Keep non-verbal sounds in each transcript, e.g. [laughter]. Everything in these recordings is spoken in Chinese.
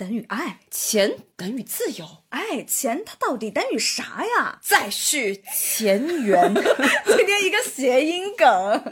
等于爱，钱等于自由，哎，钱它到底等于啥呀？再续前缘。[laughs] 今天一个谐音梗。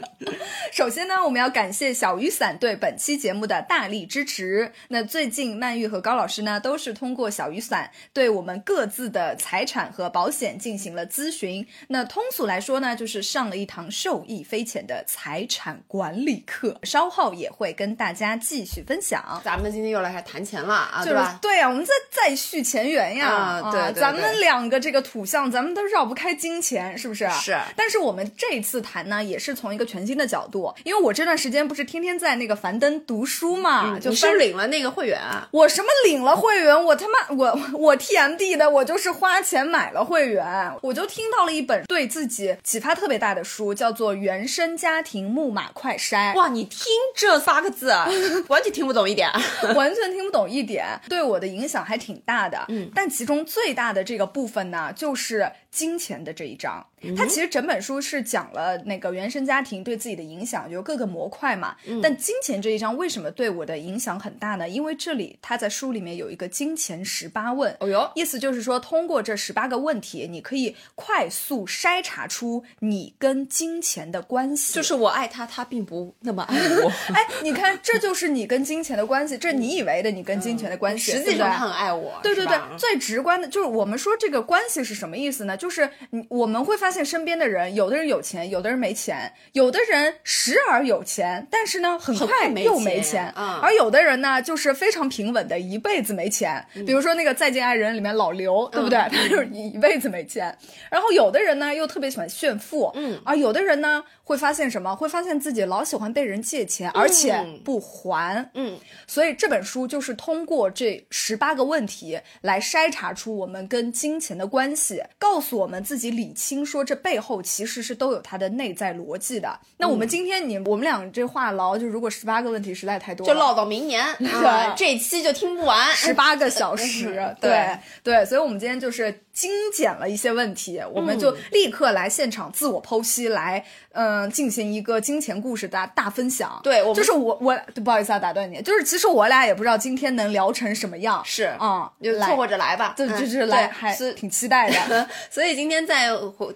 首先呢，我们要感谢小雨伞对本期节目的大力支持。那最近曼玉和高老师呢，都是通过小雨伞对我们各自的财产和保险进行了咨询。那通俗来说呢，就是上了一堂受益匪浅的财产管理课。稍后也会跟大家继续分享。咱们今天又来谈钱了啊，就是对呀、我们在再续前缘呀。啊对对对咱们两个这个土象，咱们都绕不开金钱，是不是？是但是我们这次谈呢，也是从一个全新的角度，因为我这段时间不是天天在那个樊登读书嘛，就嗯你是领了那个会员啊？我什么领了会员，我他妈我 [laughs] 我 TMD 的，我就是花钱买了会员，我就听到了一本对自己启发特别大的书，叫做《原生家庭木马快筛》。哇，你听这仨个字，[laughs] 完全听不懂一点。完全听不懂一点，对我的影响还挺大的。嗯，但其中最大的这个部分呢，就是金钱的这一章。它其实整本书是讲了那个原生家庭对自己的影响，就各个模块嘛。但金钱这一章为什么对我的影响很大呢？因为这里他在书里面有一个金钱十八问。哦哟，意思就是说，通过这十八个问题，你可以快速筛查出你跟金钱的关系。就是我爱他，他并不那么爱我。[laughs] 哎，你看，这就是你跟金钱的关系，这你以为的你跟金钱的关系，实际上他很爱我。对对对，最直观的就是我们说这个关系是什么意思呢？就是你我们会发现身边的人，有的人有钱，有的人没钱，有的人时而有钱，但是呢很很快又没钱嗯而有的人呢就是非常平稳的，一辈子没钱。比如说那个《再见爱人》里面老刘，对不对？他就是一辈子没钱。然后有的人呢又特别喜欢炫富，嗯，而有的人呢会发现什么？会发现自己老喜欢被人借钱，而且嗯不还，嗯，所以这本书就是通过这十八个问题来筛查出我们跟金钱的关系，告诉我们自己理清，说这背后其实是都有它的内在逻辑的。那我们今天你我们俩这话痨，就如果十八个问题实在太多，就唠到明年，[laughs] 啊这期就听不完。十八个小时，[laughs] 对对对，所以我们今天就是精简了一些问题，我们就立刻来现场自我剖析，来嗯、呃进行一个金钱故事的大分享。对我们就是我我不好意思啊，打断你，就是其实我俩也不知道今天能聊成什么样，是啊，来就凑合着来吧。对，嗯就是来还是挺期待的。[laughs] 所以今天在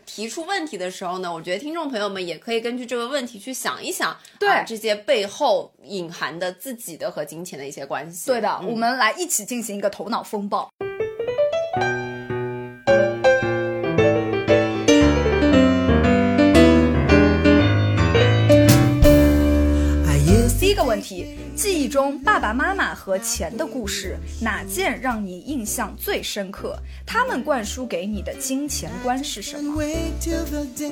提出问题的时候呢，我觉得听众朋友们也可以根据这个问题去想一想，对啊这些背后隐含的自己的和金钱的一些关系。对的，嗯我们来一起进行一个头脑风暴。题，记忆中爸爸妈妈和钱的故事，哪件让你印象最深刻？他们灌输给你的金钱观是什么？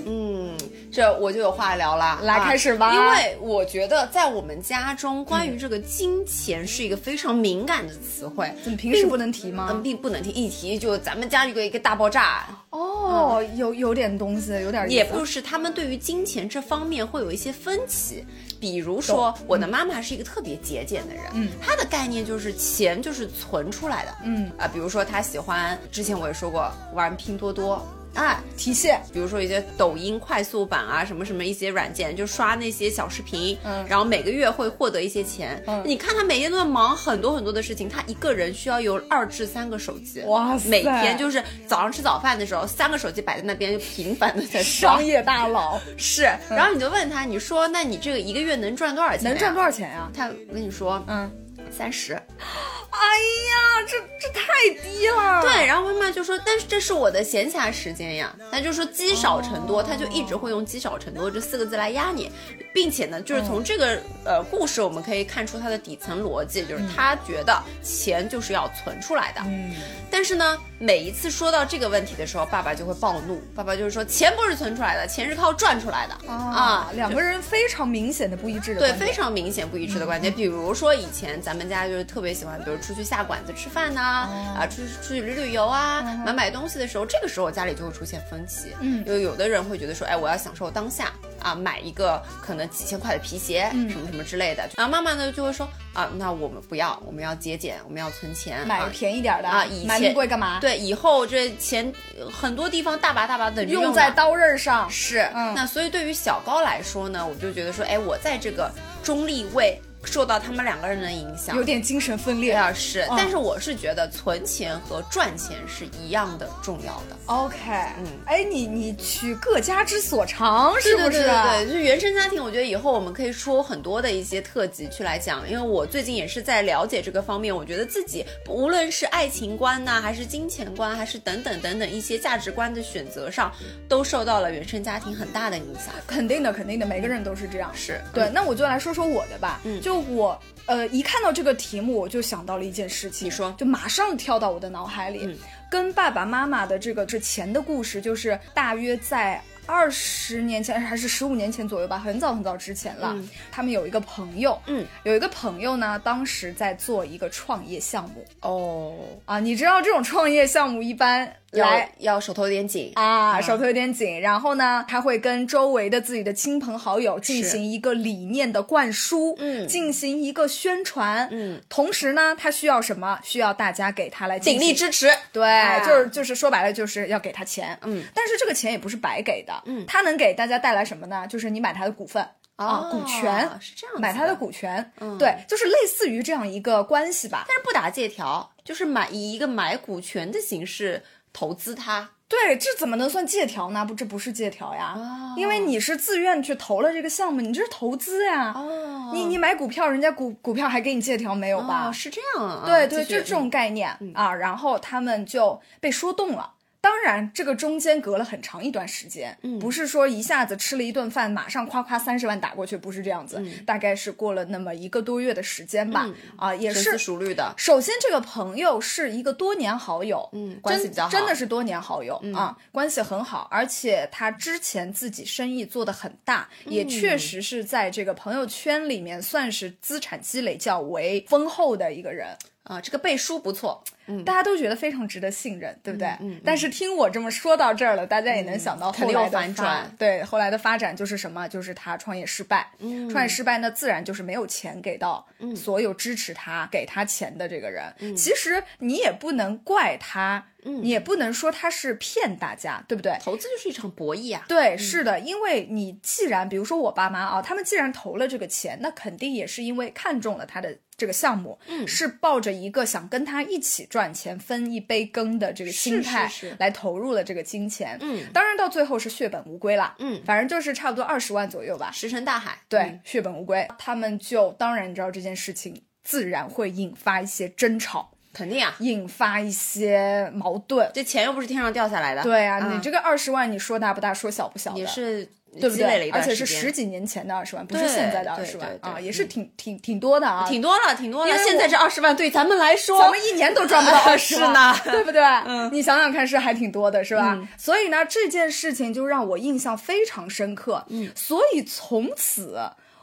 嗯，这我就有话聊了，来啊开始吧因为我觉得在我们家中，关于这个金钱是一个非常敏感的词汇，怎么平时不能提吗？嗯，并不能提，一提就咱们家有个一个大爆炸。哦，有有点东西，有点也不是，他们对于金钱这方面会有一些分歧。比如说，我的妈妈是一个特别节俭的人，嗯，她的概念就是钱就是存出来的，嗯。啊，比如说她喜欢，之前我也说过玩拼多多，哎，提现，比如说一些抖音快速版啊，什么什么一些软件，就刷那些小视频，嗯然后每个月会获得一些钱。嗯你看他每天都在忙很多很多的事情，他一个人需要有二至三个手机，哇塞每天就是早上吃早饭的时候，三个手机摆在那边，就频繁的在刷 [laughs] 商。业大佬是，然后你就问他，你说那你这个一个月能赚多少钱、能赚多少？少钱呀、他我跟你说，嗯，三十。[laughs] 哎呀，这这太低了。对，然后妈妈就说，但是这是我的闲暇时间呀，那就说积少成多，他就一直会用积少成多这四个字来压你，并且呢，就是从这个呃故事我们可以看出他的底层逻辑，就是他觉得钱就是要存出来的。嗯，但是呢，每一次说到这个问题的时候，爸爸就会暴怒，爸爸就是说钱不是存出来的，钱是靠赚出来的啊，两个人非常明显的不一致的对，非常明显不一致的观点。比如说以前咱们家就是特别喜欢，比如出去下馆子吃饭呐、啊，出去出去旅旅游啊，买买东西的时候，这个时候家里就会出现分歧。嗯有有的人会觉得说，哎，我要享受当下啊，买一个可能几千块的皮鞋，嗯什么什么之类的。然后妈妈呢就会说，啊，那我们不要，我们要节俭，我们要存钱，买啊便宜点的啊以买那么前贵干嘛？，对，以后这钱呃很多地方大把大把等着用在刀刃上。是，嗯那所以对于小高来说呢，我就觉得说，哎，我在这个中立位受到他们两个人的影响有。点精神分裂。要是，嗯但是我是觉得存钱和赚钱是一样的重要的。OK，嗯，哎，你你取各家之所长是不是？对对对，就是原生家庭，我觉得以后我们可以出很多的一些特辑去来讲，因为我最近也是在了解这个方面，我觉得自己无论是爱情观呐、还是金钱观，还是等等等等一些价值观的选择上，都受到了原生家庭很大的影响。肯定的，肯定的，每个人都是这样。是对，那我就来说说我的吧。嗯就我呃一看到这个题目，我就想到了一件事情，你说就马上跳到我的脑海里，嗯跟爸爸妈妈的这个之前的故事，就是大约在。二十年前还是十五年前左右吧，很早很早之前了。嗯他们有一个朋友，嗯，有一个朋友呢，当时在做一个创业项目哦，啊。你知道这种创业项目一般要来要手头有点紧。啊，手头有点紧。然后呢，他会跟周围的自己的亲朋好友进行一个理念的灌输，嗯进行一个宣传，嗯，同时呢，他需要什么？需要大家给他来鼎力支持，对，啊就是就是说白了，就是要给他钱，嗯，但是这个钱也不是白给的，嗯他能给大家带来什么呢？就是你买他的股份。啊，哦股权是这样的买他的股权，嗯对，就是类似于这样一个关系吧。但是不打借条，就是买以一个买股权的形式投资它。对，这怎么能算借条呢？不，这不是借条呀，哦因为你是自愿去投了这个项目，你这是投资呀。哦你你买股票，人家股股票还给你借条没有吧？哦，是这样啊。对对，就这种概念、啊。然后他们就被说动了。当然，这个中间隔了很长一段时间，嗯不是说一下子吃了一顿饭，马上夸夸三十万打过去，不是这样子，大概是过了那么一个多月的时间吧。嗯啊，也是熟虑的。首先，这个朋友是一个多年好友，嗯关系真比较好嗯真的是多年好友、啊，关系很好，而且他之前自己生意做得很大，也嗯确实是在这个朋友圈里面算是资产积累较为丰厚的一个人。啊，这个背书不错。嗯，大家都觉得非常值得信任，对不对？嗯嗯但是听我这么说到这儿了，大家也能想到后来的反转对，后来的发展就是什么？就是他创业失败。嗯创业失败，那自然就是没有钱给到所有支持他、给他钱的这个人。嗯其实你也不能怪他，你也不能说他是骗大家，对不对？投资就是一场博弈啊。对，是的，因为你既然比如说我爸妈啊，他们既然投了这个钱，那肯定也是因为看中了他的这个项目，嗯是抱着一个想跟他一起赚钱、分一杯羹的这个心态来投入了这个金钱。嗯，当然到最后是血本无归啦。嗯，反正就是差不多二十万左右吧。石沉大海。对，嗯血本无归，他们就当然你知道这件事情自然会引发一些争吵，肯定啊，引发一些矛盾。这钱又不是天上掉下来的。对啊，嗯你这个二十万，你说大不大，说小不小的，也是对不对？而且是十几年前的二十万，不是现在的二十万啊，也是挺挺挺多的啊，挺多了，挺多了。现在这二十万对咱们来说，咱们一年都赚不到 [laughs] 二十万，是呢 [laughs] 对不对？嗯，你想想看，是还挺多的，是吧？嗯所以呢，这件事情就让我印象非常深刻。嗯，所以从此。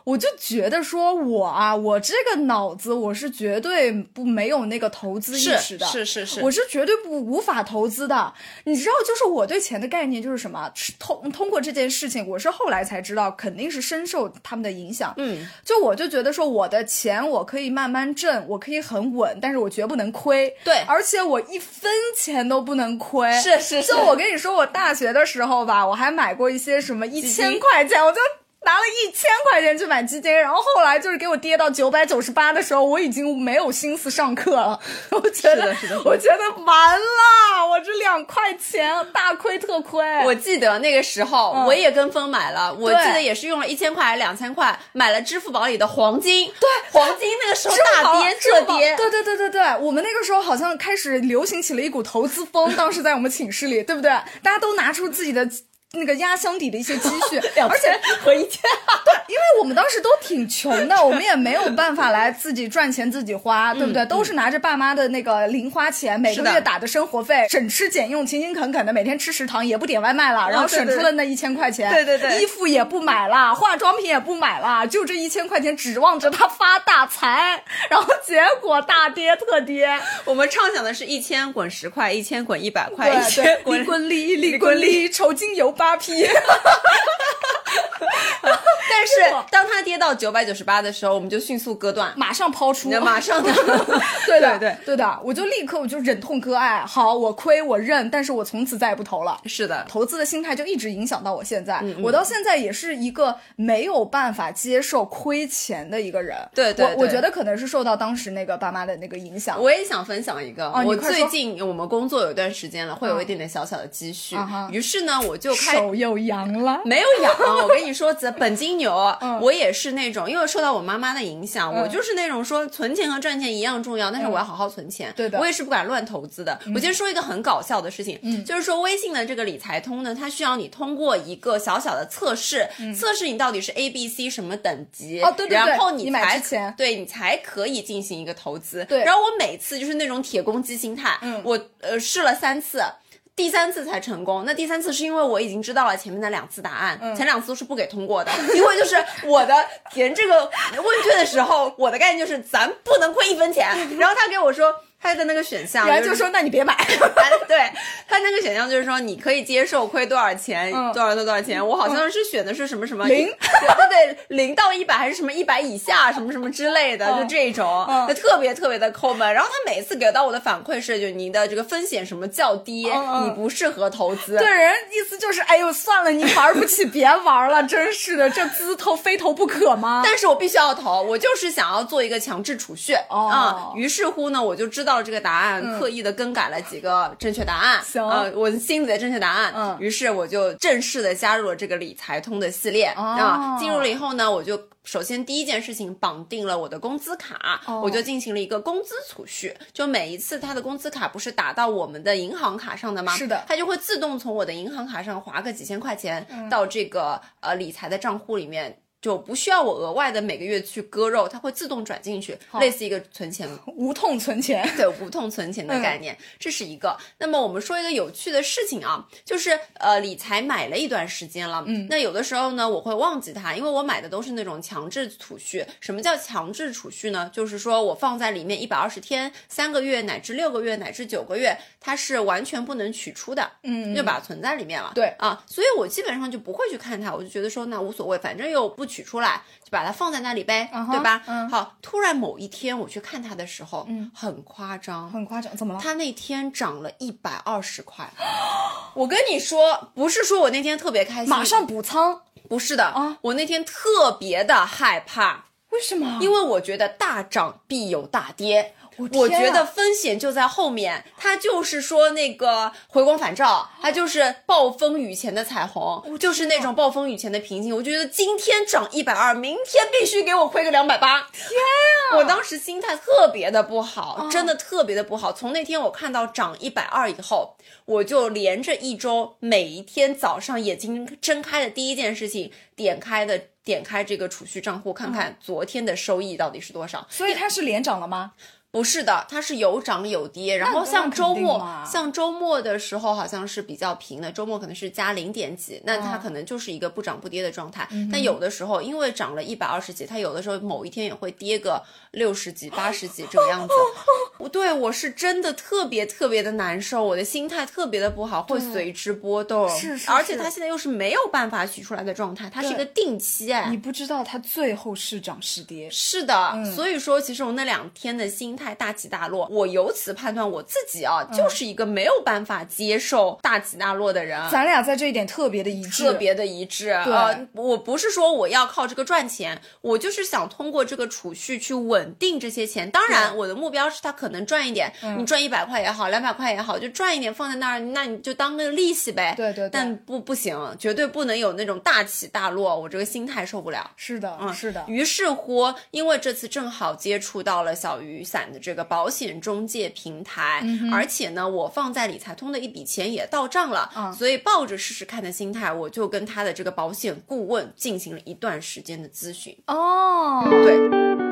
我就觉得说，我啊，我这个脑子我是绝对不没有那个投资意识的，是是是我是绝对不无法投资的。你知道，就是我对钱的概念就是什么？是通通过这件事情，我是后来才知道，肯定是深受他们的影响。嗯，就我就觉得说，我的钱我可以慢慢挣，我可以很稳，但是我绝不能亏。对而且我一分钱都不能亏。是是是就我跟你说，我大学的时候吧，我还买过一些什么一千块钱，我就。拿了一千块钱去买基金，然后后来就是给我跌到九百九十八的时候，我已经没有心思上课了。[laughs] 我觉得，我觉得完了，我这两块钱大亏特亏。我记得那个时候，嗯我也跟风买了，我记得也是用了一千块还是两千块买了支付宝里的黄金。对，黄金那个时候大跌，[laughs] 特跌。对对对对对，我们那个时候好像开始流行起了一股投资风，当时在我们寝室里，对不对？大家都拿出自己的。那个压箱底的一些积蓄，[laughs] 而且和一千，[laughs] 对，因为我们当时都挺穷的，我们也没有办法来自己赚钱自己花，对不对？都是拿着爸妈的那个零花钱，每个月打的生活费，省吃俭用，勤勤恳恳的，每天吃食堂也不点外卖了，然后省出了那一千块钱，对对对，衣服也不买了，化妆品也不买了，就这一千块钱指望着他发大财，然后结果大跌特跌。我们畅想的是一千滚十块，一千滚一百块，一千滚滚利，利滚利，酬金有。扒皮，[laughs] 但是当它跌到九百九十八的时候，我们就迅速割断，马上抛出，马上 [laughs] 的，对的，对对的，我就立刻我就忍痛割爱，好，我亏我认，但是我从此再也不投了。是的，投资的心态就一直影响到我现在，我到现在也是一个没有办法接受亏钱的一个人。对对，我我觉得可能是受到当时那个爸妈的那个影响。我也想分享一个，我最近我们工作有一段时间了，会有一点点小小的积蓄，于是呢，我就开。手又扬了，没有痒。我跟你说，本金牛，我也是那种，因为受到我妈妈的影响，我就是那种说存钱和赚钱一样重要，但是我要好好存钱。对的，我也是不敢乱投资的。我先说一个很搞笑的事情，就是说微信的这个理财通呢，它需要你通过一个小小的测试，测试你到底是 A、B、C 什么等级，哦对对对，然后你才钱，对你才可以进行一个投资。对，然后我每次就是那种铁公鸡心态，我呃试了三次。第三次才成功，那第三次是因为我已经知道了前面的两次答案，前两次都是不给通过的，[laughs] 因为就是我的填这个问卷的时候，我的概念就是咱不能亏一分钱，然后他给我说。他的那个选项，然后就说 [laughs] 那你别买。对他那个选项就是说你可以接受亏多少钱，多少多多少钱。我好像是选的是什么什么零，对对对，零到一百还是什么一百以下什么什么之类的，就这种，就特别特别的抠门。然后他每次给到我的反馈是，就你的这个风险什么较低，你不适合投资。对，人意思就是，哎呦算了，你玩不起，别玩了，真是的，这资投非投不可吗？但是我必须要投，我就是想要做一个强制储蓄啊。于是乎呢，我就知道。到这个答案，刻意的更改了几个正确答案，行，我心里的正确答案，嗯，于是我就正式的加入了这个理财通的系列。啊。进入了以后呢，我就首先第一件事情绑定了我的工资卡，我就进行了一个工资储蓄，就每一次他的工资卡不是打到我们的银行卡上的吗？是的，他就会自动从我的银行卡上划个几千块钱到这个呃理财的账户里面。就不需要我额外的每个月去割肉，它会自动转进去，类似一个存钱 [laughs] 无痛存钱，对无痛存钱的概念，这是一个。那么我们说一个有趣的事情啊，就是呃理财买了一段时间了，嗯，那有的时候呢我会忘记它，因为我买的都是那种强制储蓄。什么叫强制储蓄呢？就是说我放在里面一百二十天、三个月乃至六个月乃至九个月，它是完全不能取出的，嗯，就把它存在里面了。对啊，所以我基本上就不会去看它，我就觉得说那无所谓，反正又不。取出来就把它放在那里呗，对吧？好，突然某一天我去看它的时候，嗯，很夸张，很夸张，怎么了？它那天涨了一百二十块。我跟你说，不是说我那天特别开心，马上补仓，不是的啊，我那天特别的害怕，为什么？因为我觉得大涨必有大跌。我觉得风险就在后面，它就是说那个回光返照，它就是暴风雨前的彩虹，就是那种暴风雨前的平静。我觉得今天涨一百二，明天必须给我亏个两百八。天啊！我当时心态特别的不好，真的特别的不好。从那天我看到涨一百二以后，我就连着一周，每一天早上眼睛睁开的第一件事情，点开的点开这个储蓄账户，看看昨天的收益到底是多少。所以它是连涨了吗？不是的，它是有涨有跌，然后像周末，像周末的时候好像是比较平的，周末可能是加零点几，那它可能就是一个不涨不跌的状态。但有的时候因为涨了一百二十几，它有的时候某一天也会跌个六十几、八十几这个样子。[laughs] 不对，我是真的特别特别的难受，我的心态特别的不好，会随之波动。是是，而且它现在又是没有办法取出来的状态，它是一个定期哎，你不知道它最后是涨是跌。是的，所以说其实我那两天的心。态大起大落。我由此判断我自己啊，就是一个没有办法接受大起大落的人。咱俩在这一点特别的一致，特别的一致。呃，我不是说我要靠这个赚钱，我就是想通过这个储蓄去稳定这些钱。当然，我的目标是他可能赚一点，你赚一百块也好，两百块也好，就赚一点放在那儿，那你就当个利息呗。对对。但不不行，绝对不能有那种大起大落，我这个心态受不了。是的，嗯，是的。于是乎，因为这次正好接触到了小雨伞的这个保险中介平台，而且呢，我放在理财通的一笔钱也到账了，所以抱着试试看的心态，我就跟他的这个保险顾问进行了一段时间的咨询。哦，对。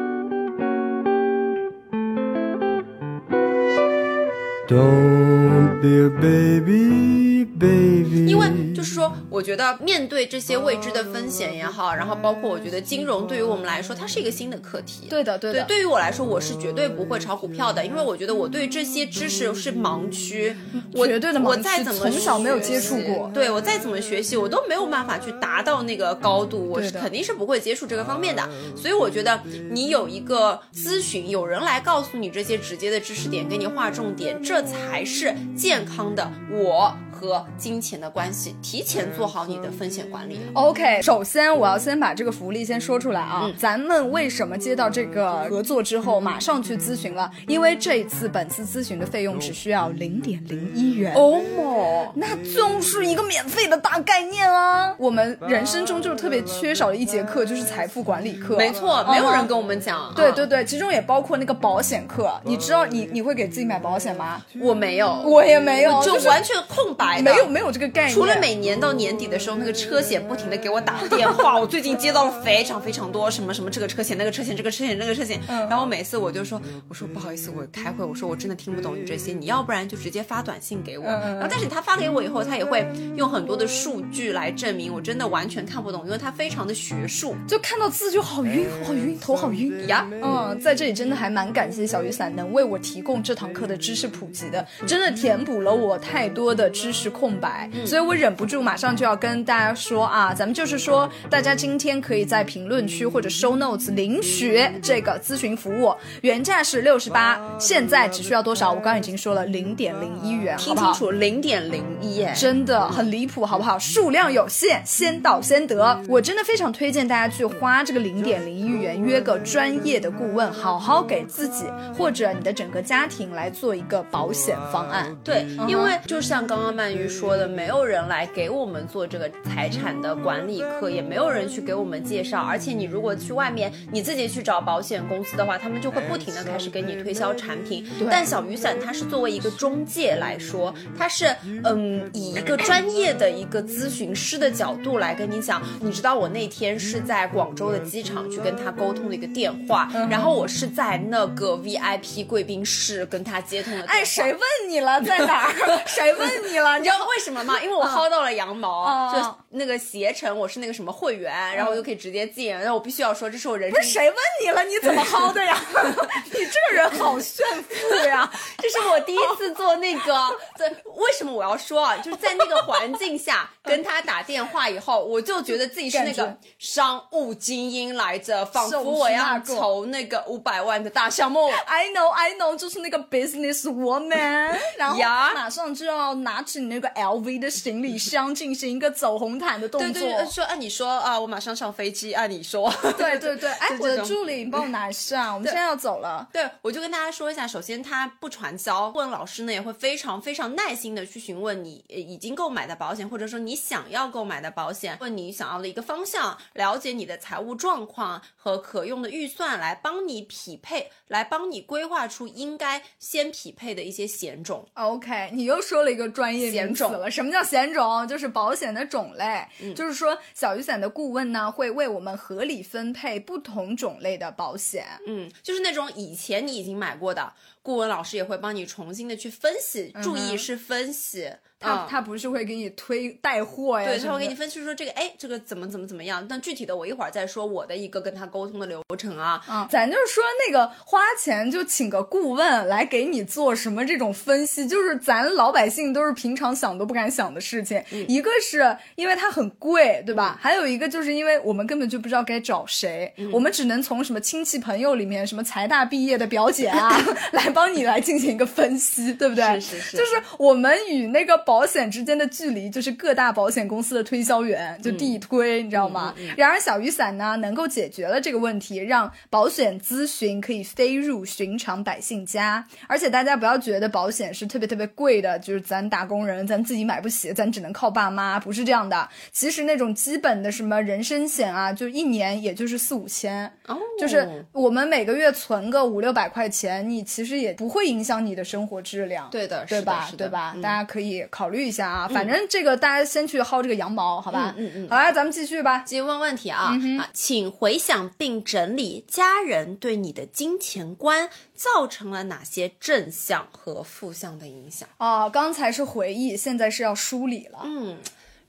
Don't be a baby, baby。因为就是说，我觉得面对这些未知的风险也好，然后包括我觉得金融对于我们来说，它是一个新的课题。对的，对的。对，对于我来说，我是绝对不会炒股票的，因为我觉得我对这些知识是盲区。绝对的盲区。从小没有接触过。对我再怎么学习，我都没有办法去达到那个高度，我是肯定是不会接触这个方面的。所以我觉得你有一个咨询，有人来告诉你这些直接的知识点，给你划重点，这。这才是健康的我。和金钱的关系，提前做好你的风险管理。OK，首先我要先把这个福利先说出来啊。咱们为什么接到这个合作之后马上去咨询了？因为这一次本次咨询的费用只需要零点零一元。哦莫，那就是一个免费的大概念啊。我们人生中就是特别缺少的一节课，就是财富管理课。没错，没有人跟我们讲。对对对，其中也包括那个保险课。你知道你你会给自己买保险吗？我没有，我也没有，就完全空白。没有没有这个概念，除了每年到年底的时候，那个车险不停的给我打电话，[laughs] 我最近接到了非常非常多什么什么这个车险那个车险这个车险那个车险，然后每次我就说我说不好意思，我开会，我说我真的听不懂你这些，你要不然就直接发短信给我，然后但是他发给我以后，他也会用很多的数据来证明我真的完全看不懂，因为他非常的学术，就看到字就好晕好晕，头好晕。呀。嗯，在这里真的还蛮感谢小雨伞能为我提供这堂课的知识普及的，真的填补了我太多的知识空白。所以我忍不住马上就要跟大家说啊，咱们就是说，大家今天可以在评论区或者 show notes 领取这个咨询服务，原价是六十八，现在只需要多少？我刚刚已经说了零点零一元，听清楚，零点零一，哎，真的很离谱，好不好？数量有限，先到先得。我真的非常推荐大家去花这个零点零一元，约个专业的顾问，好好给自己或者你的整个家庭来做一个保险方案。对，因为就像刚刚说的。没有人来给我们做这个财产的管理课，也没有人去给我们介绍。而且你如果去外面你自己去找保险公司的话，他们就会不停的开始给你推销产品。但小雨伞它是作为一个中介来说，它是嗯以一个专业的一个咨询师的角度来跟你讲。你知道我那天是在广州的机场去跟他沟通的一个电话，然后我是在那个 VIP 贵宾室跟他接通的。哎，谁问你了在哪儿？[laughs] 谁问你了？你知道为什么？吗，因为我薅到了羊毛，就那个携程，我是那个什么会员，然后我就可以直接进，然后我必须要说，这是我人生。不是谁问你了？你怎么薅的呀？[laughs] 你这个人好炫富呀！[laughs] 这是我第一次做那个，[laughs] 在为什么我要说啊？就是在那个环境下跟他打电话以后，我就觉得自己是那个商务精英来着，仿佛我要筹那个五百万的大项目。I know, I know，就是那个 business woman，然后马上就要拿起你那个 LV。的行李箱进行一个走红毯的动作。对对，说按你说啊，我马上上飞机。按你说，对 [laughs] 对对，[laughs] 哎，我的助理，你帮我拿一下，我们现在要走了。对，我就跟大家说一下，首先他不传销，问老师呢也会非常非常耐心的去询问你已经购买的保险，或者说你想要购买的保险，问你想要的一个方向，了解你的财务状况和可用的预算，来帮你匹配，来帮你规划出应该先匹配的一些险种。OK，你又说了一个专业险种了，什么？叫险种？就是保险的种类。就是说，小雨伞的顾问呢，会为我们合理分配不同种类的保险。嗯，就是那种以前你已经买过的，顾问老师也会帮你重新的去分析。注意是分析。他、啊他不是会给你推带货呀？对，他会给你分析说这个，哎，这个怎么怎么怎么样。但具体的我一会儿再说我的一个跟他沟通的流程啊。啊，咱就是说那个花钱就请个顾问来给你做什么这种分析，就是咱老百姓都是平常想都不敢想的事情。一个是因为它很贵，对吧？还有一个就是因为我们根本就不知道该找谁，我们只能从什么亲戚朋友里面，什么财大毕业的表姐啊，[laughs] 来帮你来进行一个分析，对不对？是是是就是我们与那个保险之间的距离，就是各大保险公司的推销员就地推，你知道吗？然而小雨伞呢，能够解决了这个问题，让保险咨询可以飞入寻常百姓家。而且大家不要觉得保险是特别特别贵的，就是咱打工人咱自己买不起，咱只能靠爸妈，不是这样的。其实那种基本的什么人身险啊，就一年也就是四五千，哦，就是我们每个月存个五六百块钱，你其实也不会影响你的生活质量。对的，是吧？对吧？嗯大家可以考虑一下啊。反正这个大家先去薅这个羊毛，好吧？嗯嗯嗯好啦，咱们继续吧。继续问问题啊、嗯啊，请回想并整理家人对你的金钱观造成了哪些正向和负向的影响？啊，刚才是回忆，现在是要梳理了。嗯，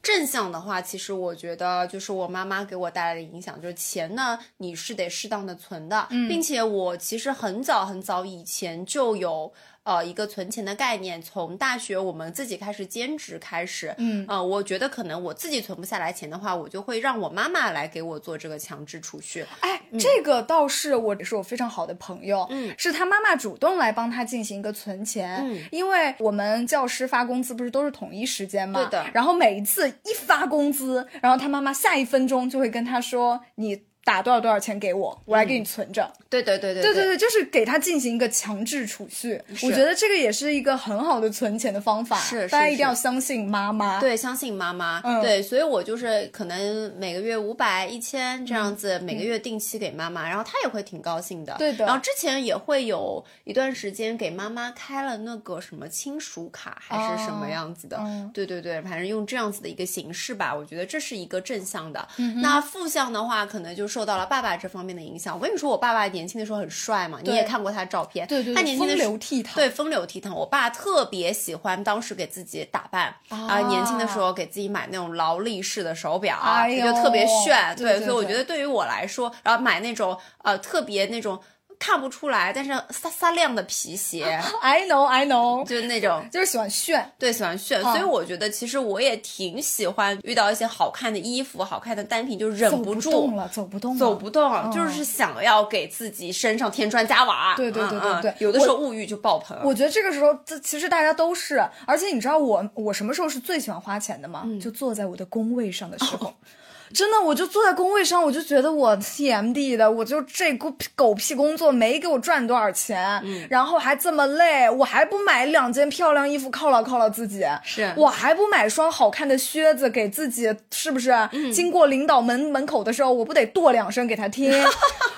正向的话，其实我觉得就是我妈妈给我带来的影响，就是钱呢，你是得适当的存的，并且我其实很早很早以前就有。呃，一个存钱的概念，从大学我们自己开始兼职开始，嗯呃，我觉得可能我自己存不下来钱的话，我就会让我妈妈来给我做这个强制储蓄。哎，这个倒是我是我非常好的朋友，嗯是他妈妈主动来帮他进行一个存钱，嗯因为我们教师发工资不是都是统一时间吗？对的然后每一次一发工资，然后他妈妈下一分钟就会跟他说你。打多少多少钱给我，我来给你存着。对对对对对对对，就是给他进行一个强制储蓄。我觉得这个也是一个很好的存钱的方法。是是大家一定要相信妈妈。对，相信妈妈。嗯对，所以我就是可能每个月五百、一千这样嗯子，每个月定期给妈妈，然后她也会挺高兴的。对的然后之前也会有一段时间给妈妈开了那个什么亲属卡，还是什么哦样子的。嗯对对对，反正用这样子的一个形式吧，我觉得这是一个正向的。嗯那负向的话，可能就受到了爸爸这方面的影响。我跟你说，我爸爸年轻的时候很帅嘛，你也看过他的照片。对对对，他年轻的时候流倜傥。对，风流倜傥。我爸特别喜欢当时给自己打扮啊、年轻的时候给自己买那种劳力士的手表，就特别炫。对对所以我觉得对于我来说，然后买那种呃特别那种看不出来，但是飒飒亮的皮鞋，[laughs] I know I know，就是那种。就是喜欢炫。对，喜欢炫，嗯所以我觉得其实我也挺喜欢遇到一些好看的衣服、好看的单品，就忍走不住动了，走不动了，走不动，就是想要给自己身上添砖加瓦。对对对对有的时候物欲就爆棚。我觉得这个时候，这其实大家都是，而且你知道我我什么时候是最喜欢花钱的吗？嗯就坐在我的工位上的时候。[laughs] 真的，我就坐在工位上，我就觉得我 TMD 的，我就这狗屁狗屁工作没给我赚多少钱，嗯然后还这么累，我还不买两件漂亮衣服犒劳犒劳自己，是我还不买双好看的靴子给自己，是不是？嗯经过领导门门口的时候，我不得跺两声给他听？[laughs]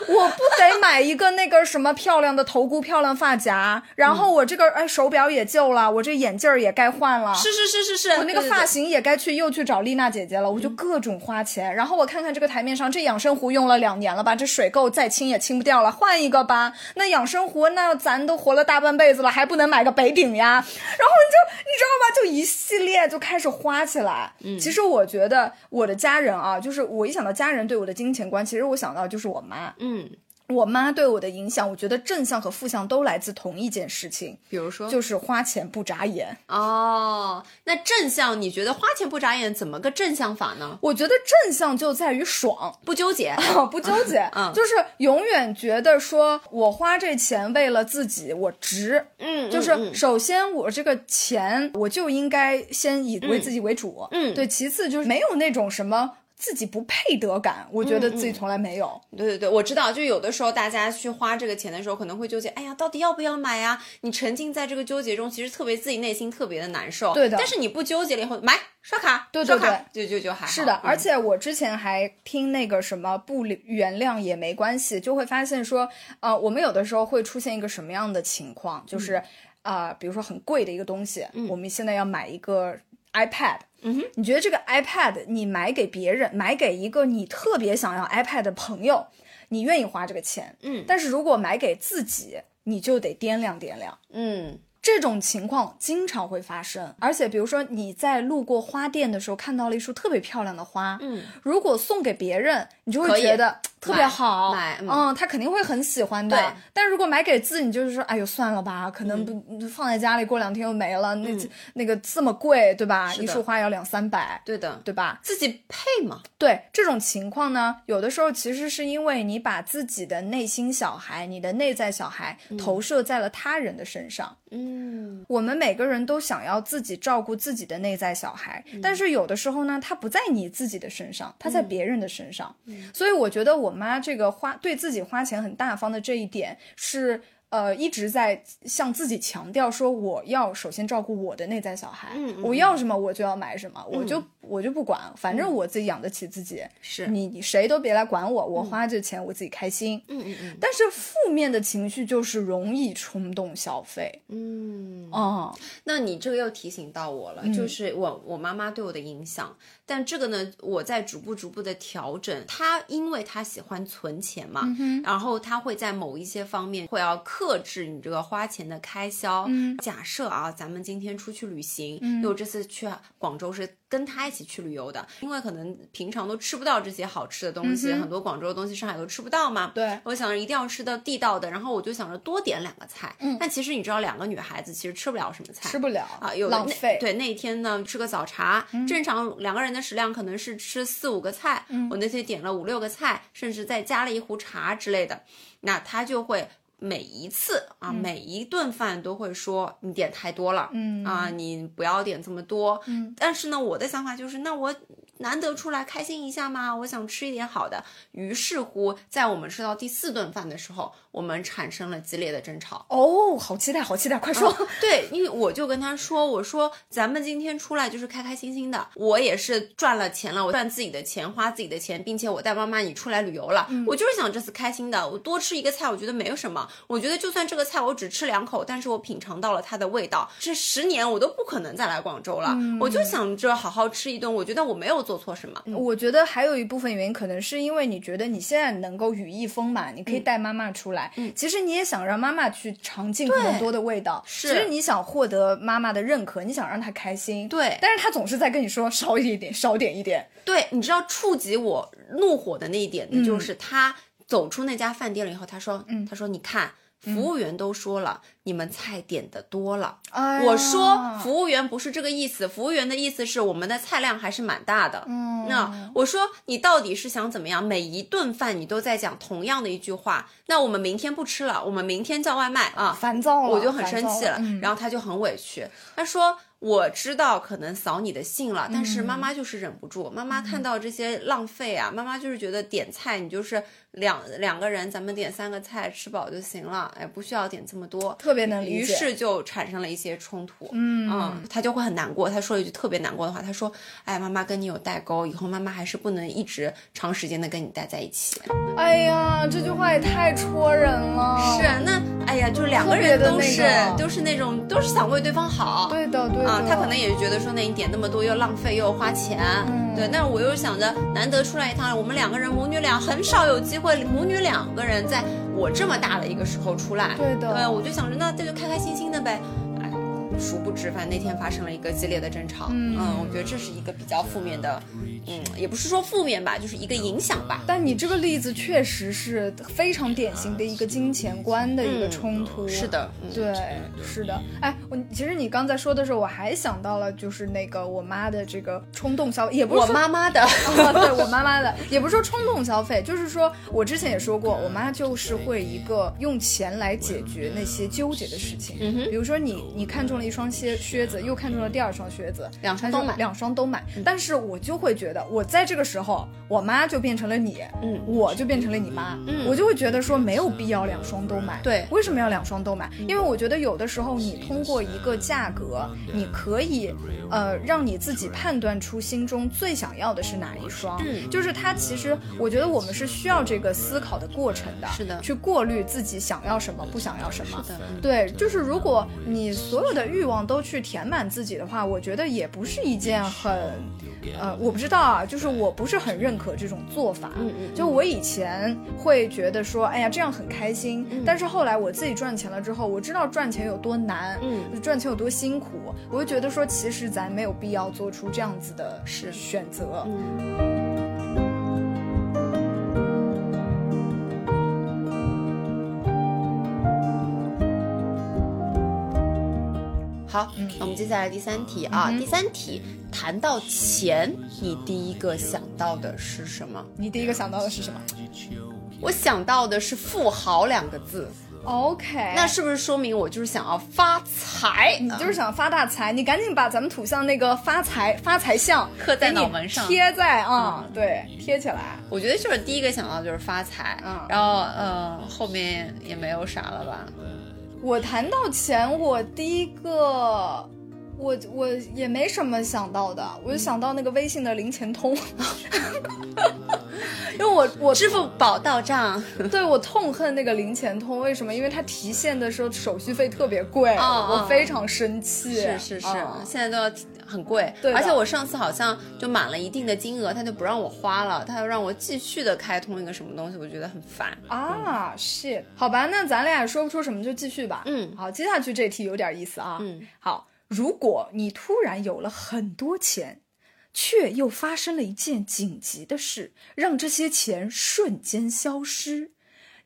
我不得买一个那个什么漂亮的头箍、漂亮发夹，然后我这个哎手表也旧了，我这眼镜儿也该换了，是是是是是，我那个发型也该去又去找丽娜姐姐了，我就各种花钱。然后我看看这个台面上，这养生壶用了两年了吧，这水垢再清也清不掉了，换一个吧。那养生壶，那咱都活了大半辈子了，还不能买个北鼎呀？然后你就你知道吧，就一系列就开始花起来。其实我觉得我的家人啊，就是我一想到家人对我的金钱观，其实我想到就是我妈。嗯，我妈对我的影响，我觉得正向和负向都来自同一件事情，比如说就是花钱不眨眼。哦，那正向你觉得花钱不眨眼怎么个正向法呢？我觉得正向就在于爽，不纠结，[laughs] 不纠结，嗯就是永远觉得说我花这钱为了自己，我值。嗯，就是嗯首先我这个钱我就应该先以为自己为主，嗯对。其次就是没有那种什么自己不配得感，我觉得自己从来没有。对对对，我知道，就有的时候大家去花这个钱的时候，可能会纠结，哎呀，到底要不要买呀？你沉浸在这个纠结中，其实特别自己内心特别的难受。对的但是你不纠结了以后，买刷卡，对对刷卡就就就还好。是的，嗯而且我之前还听那个什么不原谅也没关系，就会发现说，呃，我们有的时候会出现一个什么样的情况，就是啊、呃比如说很贵的一个东西，我们现在要买一个 iPad。嗯哼，你觉得这个 iPad 你买给别人，买给一个你特别想要 iPad 的朋友，你愿意花这个钱，嗯。但是如果买给自己，你就得掂量掂量。嗯，这种情况经常会发生，而且比如说你在路过花店的时候看到了一束特别漂亮的花，嗯，如果送给别人，你就会觉得特别好，买买嗯嗯，他肯定会很喜欢的。对但如果买给自己，你就是说，哎呦算了吧，可能不、放在家里过两天又没了，那、那个这么贵，对吧？一束花要两三百，对的，对吧？自己配嘛，对这种情况呢，有的时候其实是因为你把自己的内心小孩、你的内在小孩投射在了他人的身上。嗯，我们每个人都想要自己照顾自己的内在小孩，嗯但是有的时候呢，他不在你自己的身上，他在别人的身上。嗯。所以我觉得我妈这个花对自己花钱很大方的这一点是。呃，一直在向自己强调说，我要首先照顾我的内在小孩，嗯嗯我要什么我就要买什么，我就我就不管，反正我自己养得起自己，是。你你谁都别来管我，我花这钱我自己开心。嗯嗯嗯。但是负面的情绪就是容易冲动消费，嗯，哦，那你这个又提醒到我了，就是我我妈妈对我的影响。但这个呢，我在逐步逐步的调整。他因为他喜欢存钱嘛，然后他会在某一些方面会要克制你这个花钱的开销。假设啊，咱们今天出去旅行，因为我这次去广州是跟他一起去旅游的，因为可能平常都吃不到这些好吃的东西，很多广州的东西上海都吃不到嘛。对我想着一定要吃到地道的，然后我就想着多点两个菜。嗯，但其实你知道，两个女孩子其实吃不了什么菜，吃不了啊，有浪费。对，那一天呢吃个早茶，正常两个人的食量可能是吃四五个菜，我那天点了五六个菜，甚至再加了一壶茶之类的，那他就会。每一次啊，每一顿饭都会说你点太多了，嗯啊，你不要点这么多。嗯，但是呢，我的想法就是，那我难得出来开心一下嘛，我想吃一点好的。于是乎，在我们吃到第四顿饭的时候，我们产生了激烈的争吵。哦，好期待，好期待，快说。对，因为我就跟他说，我说咱们今天出来就是开开心心的，我也是赚了钱了，我赚自己的钱，花自己的钱，并且我带妈妈你出来旅游了，我就是想这次开心的，我多吃一个菜，我觉得没有什么，我觉得就算这个菜我只吃两口，但是我品尝到了它的味道，这十年我都不可能再来广州了，我就想着好好吃一顿，我觉得我没有做错什么，我觉得还有一部分原因，可能是因为你觉得你现在能够羽翼丰满，你可以带妈妈出来。其实你也想让妈妈去尝尽可能多的味道。是其实你想获得妈妈的认可，你想让她开心。对但是她总是在跟你说少一点，少点一点。对，你知道触及我怒火的那一点呢，就是她走出那家饭店了以后，她说，嗯，她说你看。服务员都说了，你们菜点的多了。哎我说服务员不是这个意思，服务员的意思是我们的菜量还是蛮大的。嗯那我说你到底是想怎么样？每一顿饭你都在讲同样的一句话，那我们明天不吃了，我们明天叫外卖啊。烦躁了，我就很生气了，嗯然后他就很委屈，他说。我知道可能扫你的兴了，但是妈妈就是忍不住。妈妈看到这些浪费啊，妈妈就是觉得点菜你就是两两个人，咱们点三个菜吃饱就行了，哎，不需要点这么多。特别能理于是就产生了一些冲突。嗯他就会很难过。他说了一句特别难过的话，他说：“哎，妈妈跟你有代沟，以后妈妈还是不能一直长时间的跟你待在一起。”哎呀，这句话也太戳人了。是啊，那哎呀，就是两个人都是个都是那种都是想为对方好。对的，对的。啊，他可能也是觉得说，那你点那么多又浪费又花钱，嗯对。但是我又想着，难得出来一趟，我们两个人母女俩很少有机会，母女两个人在我这么大的一个时候出来，对的对，我就想着那这就开开心心的呗。哎，殊不知，反正那天发生了一个激烈的争吵，嗯我觉得这是一个比较负面的，嗯，也不是说负面吧，就是一个影响吧。但你这个例子确实是非常典型的一个金钱观的一个冲突。是的，嗯对，是的。哎，我其实你刚才说的时候，我还想到了，就是那个我妈的这个冲动消费，也不是我妈妈的，啊，对我妈妈的，也不是说冲动消费，就是说我之前也说过，我妈就是会一个用钱来解决那些纠结的事情。嗯哼比如说你你看中了一双靴靴子，又看中了第二双靴子，两双都买两双都买。但是我就会觉得，我在这个时候，我妈就变成了你，嗯我就变成了你妈，嗯我就会觉得说没有必要两双都买。对为什么要两双都买？因为我觉得有的时候你通过一个价格，你可以呃让你自己判断出心中最想要的是哪一双。嗯就是它其实我觉得我们是需要这个思考的过程的，是的去过滤自己想要什么，不想要什么。是的嗯对，就是如果你所有的欲望都去填满自己的话，我觉得也不是一件很。呃，我不知道啊，就是我不是很认可这种做法。嗯嗯就我以前会觉得说，哎呀，这样很开心。但是后来我自己赚钱了之后，我知道赚钱有多难，嗯，赚钱有多辛苦，我就觉得说，其实咱没有必要做出这样子的是选择。嗯好，那我们接下来第三题啊，第三题谈到钱，你第一个想到的是什么？你第一个想到的是什么我想到的是富豪两个字，？OK，那是不是说明我就是想要发财？你就是想发大财，你赶紧把咱们土象那个发财发财像刻在脑门上贴在啊、对，贴起来。我觉得就是第一个想到就是发财，嗯然后呃后面也没有啥了吧？我谈到钱，我第一个，我我也没什么想到的，我就想到那个微信的零钱通，[laughs] 因为我我支付宝到账，对我痛恨那个零钱通，为什么？因为它提现的时候手续费特别贵，哦哦我非常生气。是是是，嗯现在都要很贵，对而且我上次好像就满了一定的金额，他就不让我花了，他要让我继续的开通一个什么东西，我觉得很烦。啊，是，好吧，那咱俩也说不出什么，就继续吧。嗯好，接下去这题有点意思啊。嗯，好，如果你突然有了很多钱，却又发生了一件紧急的事，让这些钱瞬间消失，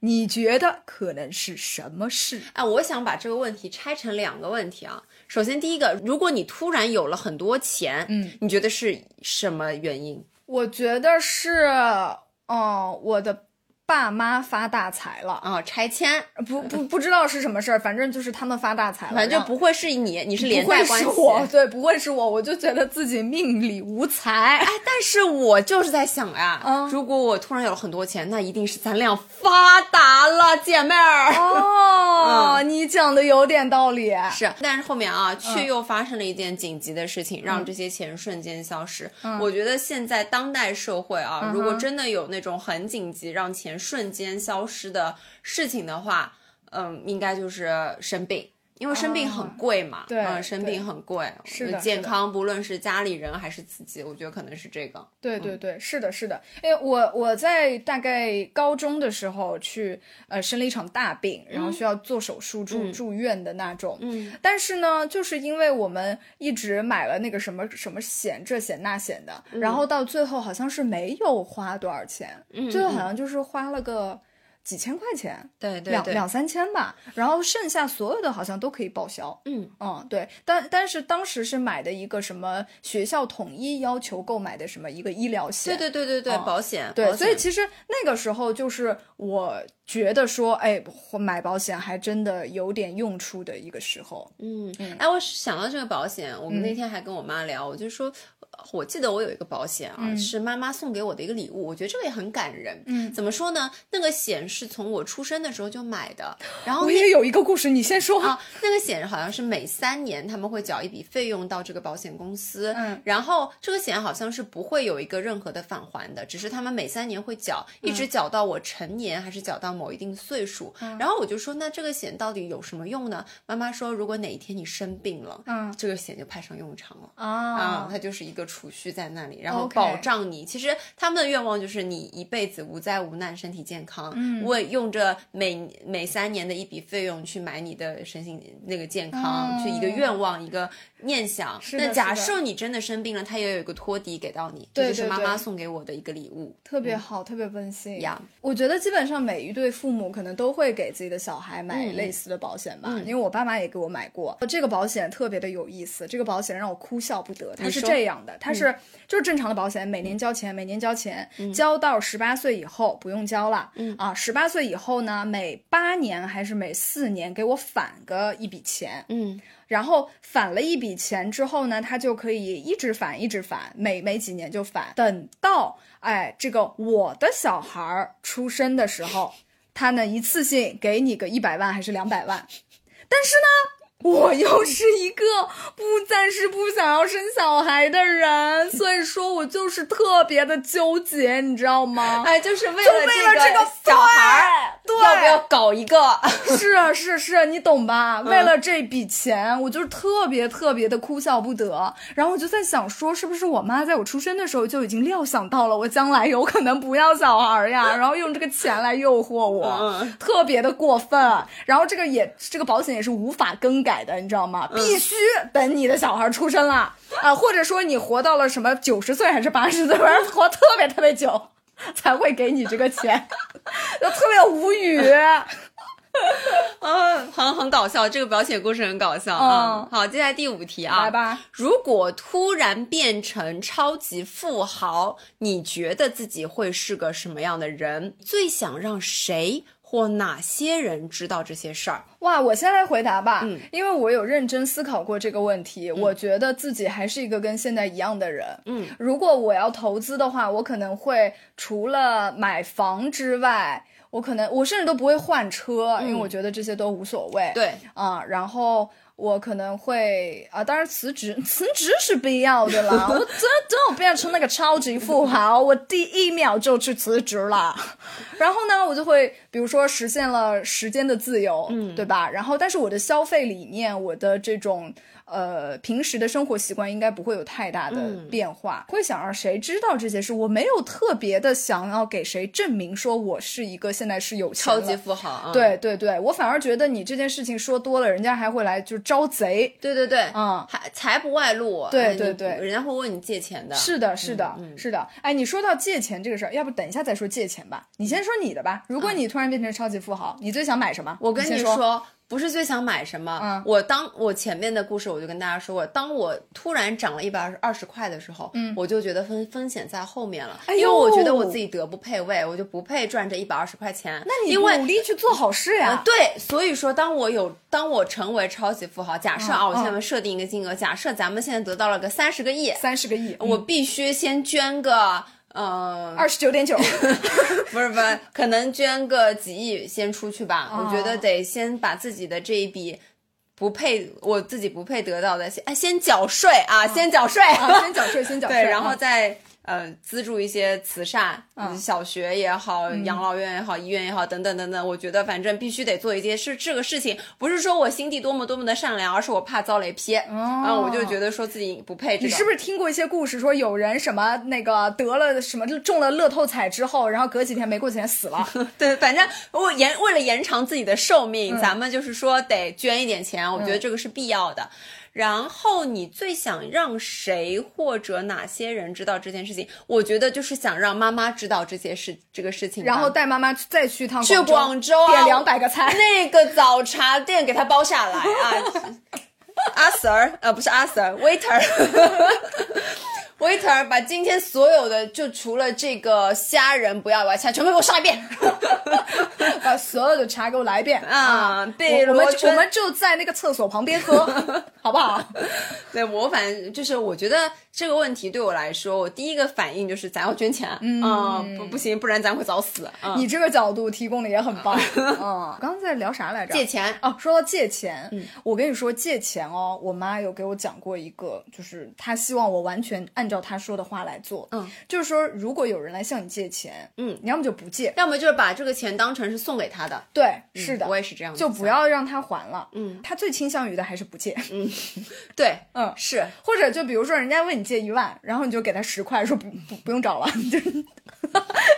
你觉得可能是什么事？哎，我想把这个问题拆成两个问题啊。首先，第一个，如果你突然有了很多钱，嗯，你觉得是什么原因？我觉得是，嗯，我的爸妈发大财了。啊、拆迁，不不不知道是什么事儿，反正就是他们发大财了，反正就不会是你，你是连带关系。是我，对，不会是我，我就觉得自己命里无财。哎，但是我就是在想呀，嗯如果我突然有了很多钱，那一定是咱俩发达了，姐妹儿。哦，[laughs] 你讲的有点道理。是，但是后面啊，却又发生了一件紧急的事情，让这些钱瞬间消失。我觉得现在当代社会啊，如果真的有那种很紧急让钱瞬间消失的事情的话，嗯，应该就是生病。因为生病很贵嘛，对嗯，生病很贵，是的是的。健康不论是家里人还是自己，我觉得可能是这个。对对对，是的，是的，因为我我在大概高中的时候去呃生了一场大病，然后需要做手术住、住院的那种。嗯，但是呢，就是因为我们一直买了那个什么什么险，这险那险的，然后到最后好像是没有花多少钱，嗯最后好像就是花了个几千块钱。对对对，两两三千吧，然后剩下所有的好像都可以报销。嗯嗯，对，但但是当时是买的一个什么学校统一要求购买的什么一个医疗险，对对对对对，嗯保险，对险所以其实那个时候就是我觉得说，哎，买保险还真的有点用处的一个时候。嗯，哎，我想到这个保险，我们嗯那天还跟我妈聊，我就说，我记得我有一个保险啊，是妈妈送给我的一个礼物，我觉得这个也很感人。嗯怎么说呢？那个险是从我出生的时候就买的，然后我也有一个故事，你先说。啊，那个险好像是每三年他们会缴一笔费用到这个保险公司，嗯，然后这个险好像是不会有一个任何的返还的，只是他们每三年会缴，一嗯直缴到我成年还是缴到某一定岁数。然后我就说，那这个险到底有什么用呢？妈妈说，如果哪一天你生病了，嗯这个险就派上用场了。啊、啊，它就是一个储蓄在那里，然后保障你。其实他们的愿望就是你一辈子无灾无难，身体健康。嗯，我用着每每三年的一笔费用去买你的身心那个健康，哦去一个愿望，一个念想。是那假设你真的生病了，他也有一个托底给到你，这就是对对对妈妈送给我的一个礼物。特别好，特别温馨呀。我觉得基本上每一对父母可能都会给自己的小孩买嗯类似的保险吧，因为我爸妈也给我买过。这个保险特别的有意思，这个保险让我哭笑不得。它是这样的，它是、就是正常的保险，每年交钱，每年交钱，交到十八岁以后不用交了。嗯啊，十八岁以后呢，每八年还是每四年给我返个一笔钱。嗯然后返了一笔钱之后呢，他就可以一直返，一直返，每每几年就返。等到哎，这个我的小孩儿出生的时候，他呢一次性给你个一百万还是两百万，但是呢，我又是一个不暂时不想要生小孩的人，所以说我就是特别的纠结，你知道吗？哎，就是为就了为了这个小孩，对要不要搞一个？[laughs] 是啊，是是，你懂吧？嗯为了这笔钱，我就是特别特别的哭笑不得。然后我就在想说，是不是我妈在我出生的时候就已经料想到了我将来有可能不要小孩呀？[laughs] 然后用这个钱来诱惑我，嗯特别的过分。然后这个也这个保险也是无法更改的，你知道吗？嗯必须等你的小孩出生了啊，或者说你活到了什么九十岁还是八十岁，反正活特别特别久。[laughs] 才会给你这个钱，[laughs] 就特别无语。嗯，[laughs] 很很搞笑，这个表写故事很搞笑啊。嗯好，接下来第五题啊，来吧。如果突然变成超级富豪，你觉得自己会是个什么样的人？最想让谁或哪些人知道这些事儿？哇，我先来回答吧，嗯因为我有认真思考过这个问题，我觉得自己还是一个跟现在一样的人。嗯，如果我要投资的话，我可能会除了买房之外，我可能我甚至都不会换车，因为我觉得这些都无所谓。嗯对，啊、然后。我可能会啊，当然辞职，[laughs] 辞职是必要的啦。我真等我变成那个超级富豪，我第一秒就去辞职了。然后呢，我就会比如说实现了时间的自由，嗯，对吧？然后，但是我的消费理念，我的这种呃平时的生活习惯应该不会有太大的变化。会想让谁知道这些事？我没有特别的想要给谁证明说我是一个现在是有钱了超级富豪啊！对对对，我反而觉得你这件事情说多了，人家还会来就招贼。对对对，嗯还财不外露。对对对人家会问你借钱的。是的，是的，是的。哎，你说到借钱这个事儿，要不等一下再说借钱吧？你先说你的吧。如果你突然变成超级富豪，你最想买什么？我跟你说，不是最想买什么。嗯我当我前面的故事我就跟大家说过，当我突然涨了一百二十块的时候，嗯，我就觉得风风险在后面了，哎因为我觉得我自己德不配位，我就不配赚这一百二十块钱。那你努力去做好事呀。对，所以说，当我有，当我成为超级富豪，假设啊，嗯我现在设定一个金额，假设咱们现在得到了个三十个亿，三十个亿，我必须先捐个，呃，二十九点九，[laughs] 不是不是，可能捐个几亿先出去吧。哦我觉得得先把自己的这一笔不配，我自己不配得到的，先哎先缴税啊，先缴税，啊，先缴税，先缴 [laughs] 税。对，然后啊再。呃，资助一些慈善，嗯小学也好，养老院也好，医院也好，等等等等。我觉得反正必须得做一件事，这个事情不是说我心地多么多么的善良，而是我怕遭雷劈。嗯，我就觉得说自己不配这个。哦你是不是听过一些故事，说有人什么那个得了什么中了乐透彩之后，然后隔几天没过几天死了？[laughs] 对，反正我延为了延长自己的寿嗯命，咱们就是说得捐一点钱，我觉得这个是必要的。然后你最想让谁或者哪些人知道这件事情？我觉得就是想让妈妈知道这些事这个事情，然后带妈妈去再去一趟去广广州啊点两百个菜。那个早茶店给他包下来啊。[laughs] 阿 Sir，呃，不是阿 Sir，waiter。Waiter 把今天所有的就除了这个虾仁不要以外，其他全部给我上一遍。[laughs] 把所有的茶给我来一遍啊对我们我们就在那个厕所旁边喝，[laughs] 好不好？[laughs] 对我反正就是，我觉得这个问题对我来说，我第一个反应就是咱要捐钱，嗯，不不行，不然咱会早死。嗯，你这个角度提供的也很棒。嗯，刚刚在聊啥来着？借钱哦，说到借钱，我跟你说借钱哦，我妈有给我讲过一个，就是她希望我完全按照她说的话来做。嗯，就是说如果有人来向你借钱，嗯你要么就不借，要么就是把这个钱当成是送给他的。对，是的，我也是这样就不要让他还了。嗯，他最倾向于的还是不借。嗯 [laughs] 对，[laughs] 嗯，是或者就比如说人家问你借一万，然后你就给他十块，说不不不用找了，[laughs] 就是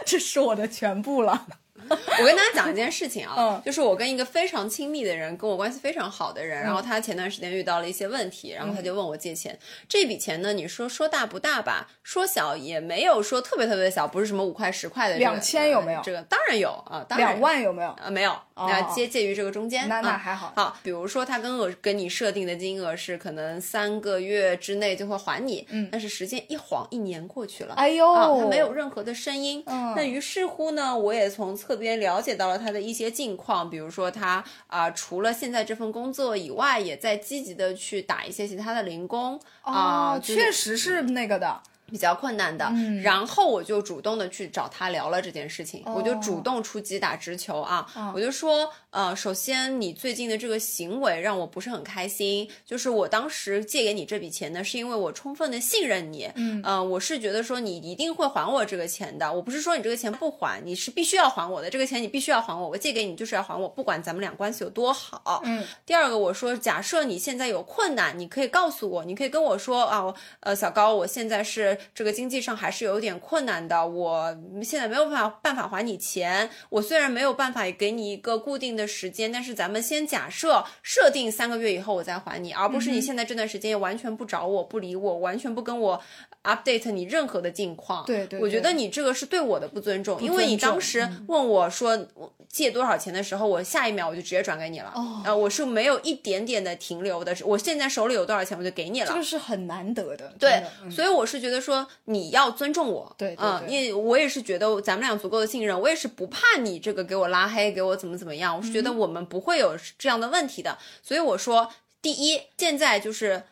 这是我的全部了。[laughs] 我跟大家讲一件事情啊，嗯。就是我跟一个非常亲密的人，跟我关系非常好的人，然后他前段时间遇到了一些问题，然后他就问我借钱。这笔钱呢，你说说大不大吧？说小也没有说特别特别小，不是什么五块十块的、这个。两千有没有？呃这个当然有啊，当然。两万有没有？啊，没有，那介介于这个中间，那那啊。还好。好，比如说他跟我跟你设定的金额是可能三个月之内就会还你，嗯，但是时间一晃一年过去了，哎呦。啊，他没有任何的声音，嗯。那于是乎呢，我也从侧边了解到了他的一些近况，比如说他啊、除了现在这份工作以外，也在积极的去打一些其他的零工啊、确实是那个的。比较困难的，嗯然后我就主动的去找他聊了这件事情，哦我就主动出击打直球啊，我就说，呃，首先你最近的这个行为让我不是很开心，就是我当时借给你这笔钱呢，是因为我充分的信任你，嗯，呃，我是觉得说你一定会还我这个钱的，我不是说你这个钱不还，你是必须要还我的，这个钱你必须要还我，我借给你就是要还我，不管咱们俩关系有多好，嗯。第二个，我说假设你现在有困难，你可以告诉我，你可以跟我说啊，呃，小高，我现在是这个经济上还是有点困难的，我现在没有办法办法还你钱，我虽然没有办法给你一个固定的时间，但是咱们先假设设定三个月以后我再还你，而不是你现在这段时间完全不找我不理我，完全不跟我 update 你任何的近况。对对，我觉得你这个是对我的不尊重，因为你当时问我说我借多少钱的时候，我下一秒我就直接转给你了，哦呃，我是没有一点点的停留的，我现在手里有多少钱我就给你了。这个是很难得的，对，嗯所以我是觉得说你要尊重我，对对嗯，因为我也是觉得咱们俩足够的信任，我也是不怕你这个给我拉黑，给我怎么怎么样，我是觉嗯得我们不会有这样的问题的，所以我说，第一，现在就是。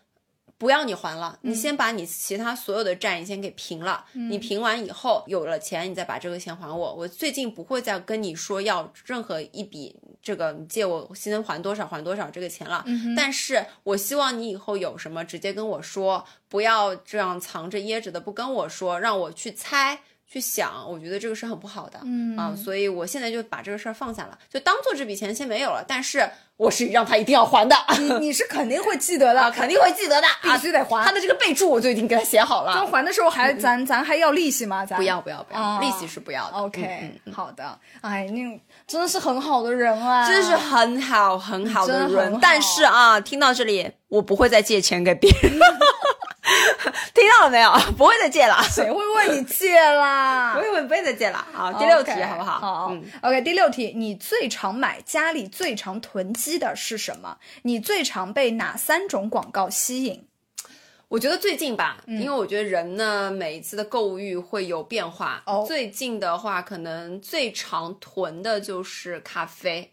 不要你还了，嗯你先把你其他所有的债你先给平了，你平完以后有了钱，你再把这个钱还我。我最近不会再跟你说要任何一笔这个你借我先还多少还多少这个钱了，嗯但是我希望你以后有什么直接跟我说，不要这样藏着掖着的不跟我说，让我去猜。去想，我觉得这个是很不好的，嗯啊，所以我现在就把这个事儿放下了，就当做这笔钱先没有了，但是我是让他一定要还的，你你是肯定会记得的，啊，肯定会记得的，必须得还他的这个备注我就已经给他写好了，刚还的时候还咱咱还要利息吗？咱不要不要不要，啊利息是不要的。OK，、嗯好的。哎，你真的是很好的人啊，真是很好很好的。人但是啊，听到这里，我不会再借钱给别人。[laughs] [laughs] 听到了没有？[laughs] 不会再借了，谁会问你借啦 [laughs] 不？会不会再借了。好，第六题好不好？好、嗯，OK，第六题，你最常买、家里最常囤积的是什么？你最常被哪三种广告吸引？我觉得最近吧，嗯因为我觉得人呢，每一次的购物欲会有变化。哦最近的话，可能最常囤的就是咖啡。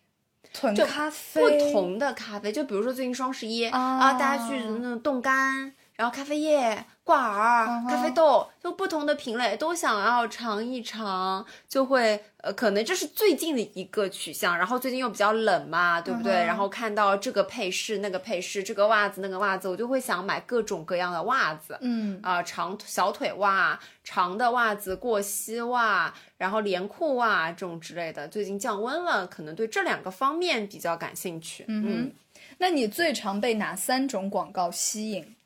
囤就咖啡，不同的咖啡，就比如说最近双十一啊大家去那种冻干，然后咖啡液、挂耳、咖啡豆，就不同的品类都想要尝一尝，就会呃，可能这是最近的一个取向。然后最近又比较冷嘛，对不对？然后看到这个配饰、那个配饰，这个袜子、那个袜子，我就会想买各种各样的袜子。嗯啊、长小腿袜、长的袜子、过膝袜，然后连裤袜这种之类的。最近降温了，可能对这两个方面比较感兴趣。嗯哼，那你最常被哪三种广告吸引？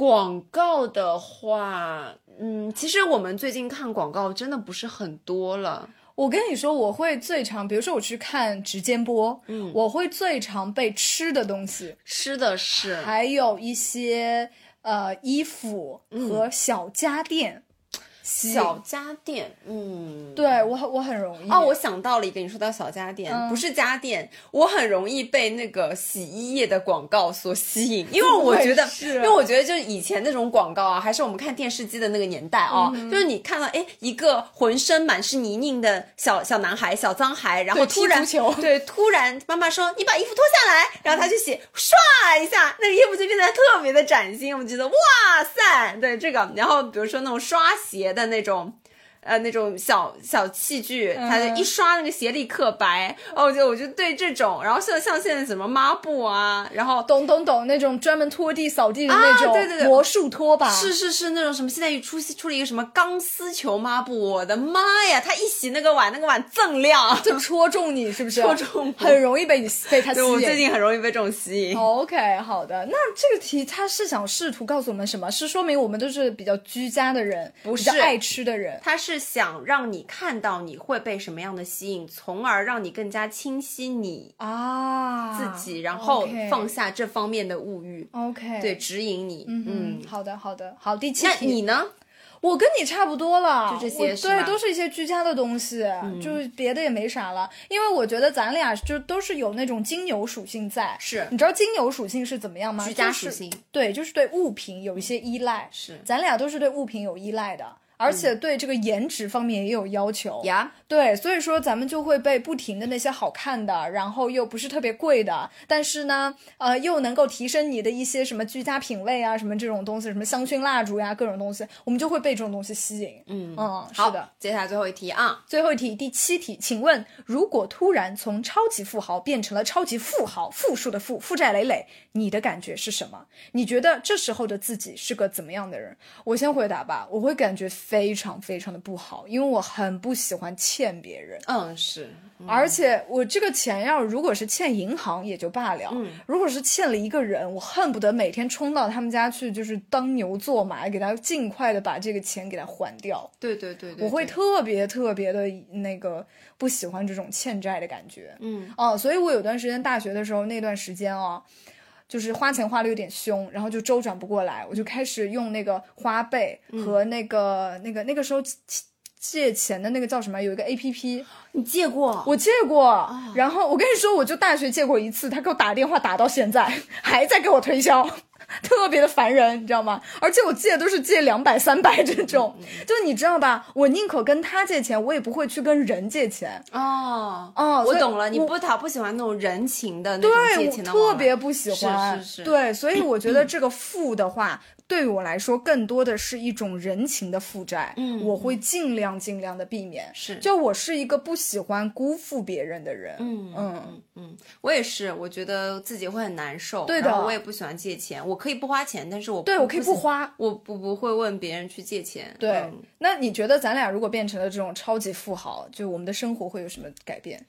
广告的话，嗯，其实我们最近看广告真的不是很多了。我跟你说，我会最常，比如说我去看直间播，嗯我会最常被吃的东西，吃的是还有一些呃衣服和小家电。小家电，嗯，对我很我很容易哦，我想到了一个，你说到小家电，嗯。不是家电，我很容易被那个洗衣液的广告所吸引，因为我觉得，是因为我觉得就是以前那种广告啊，还是我们看电视机的那个年代啊，嗯就是你看到哎一个浑身满是泥泞的小小男孩、小脏孩，然后突然对突然妈妈说你把衣服脱下来，然后他去洗，唰一下那个衣服就变得特别的崭新，我们觉得哇塞，对这个，然后比如说那种刷鞋的的那种。呃，那种小小器具，它就一刷那个鞋立刻白。哦，我就我就对这种，然后像像现在什么抹布啊，然后懂懂懂那种专门拖地扫地的那种，啊对对对魔术拖把，是是是那种什么，现在出出了一个什么钢丝球抹布，我的妈呀！它一洗那个碗，那个碗锃亮。就戳中你，是不是？戳中很容易被你被他吸引，我最。近很容易被这种吸引。OK，好的，那这个题它是想试图告诉我们什么？是说明我们都是比较居家的人，不是爱吃的人。他是想让你看到你会被什么样的吸引，从而让你更加清晰你啊，自己，然后放下这方面的物欲，OK，对，，指引你。嗯嗯，好的，好的，好，第七那题，你呢？我跟你差不多了，就这些对，都是一些居家的东西，就是别的也没啥了。因为我觉得咱俩就都是有那种金牛属性在，是你知道金牛属性是怎么样吗？居家就是属性对，就是对物品有一些依赖。是咱俩都是对物品有依赖的。而且对这个颜值方面也有要求。呀，对，所以说咱们就会被不停的那些好看的，然后又不是特别贵的，但是呢，呃，又能够提升你的一些什么居家品味啊，什么这种东西，什么香薰蜡烛呀，各种东西，我们就会被这种东西吸引。嗯嗯，是好的。，接下来最后一题啊，最后一题，第七题，请问，如果突然从超级富豪变成了超级富豪，负数的负，负债累累，你的感觉是什么？你觉得这时候的自己是个怎么样的人？我先回答吧，我会感觉非常非常的不好，因为我很不喜欢欠别人。嗯，是，而且我这个钱要如果是欠银行也就罢了，嗯如果是欠了一个人，我恨不得每天冲到他们家去，就是当牛做马，给他尽快的把这个钱给他还掉。对对对对，我会特别特别的那个不喜欢这种欠债的感觉。嗯哦，所以我有段时间大学的时候，那段时间哦，就是花钱花的有点凶，然后就周转不过来，我就开始用那个花呗和那个、那个那个时候借借钱的那个叫什么，有一个 A P P，你借过？我借过。然后我跟你说，我就大学借过一次，他给我打电话打到现在，还在给我推销。[laughs] 特别的烦人，你知道吗？而且我借都是借两百、三百这种，就你知道吧？我宁可跟他借钱，我也不会去跟人借钱。哦哦我懂了，你我不讨不喜欢那种人情的那种对，借钱的对，我特别不喜欢。是是是对，所以我觉得 [clears throat] 这个富的话，对于我来说，更多的是一种人情的负债。嗯我会尽量尽量的避免。是就我是一个不喜欢辜负别人的人。嗯嗯嗯，我也是，我觉得自己会很难受。对的我也不喜欢借钱，我可以不花钱，但是我对我可以不，花。我不不会问别人去借钱。对，嗯那你觉得咱俩如果变成了这种超级富豪，就我们的生活会有什么改变？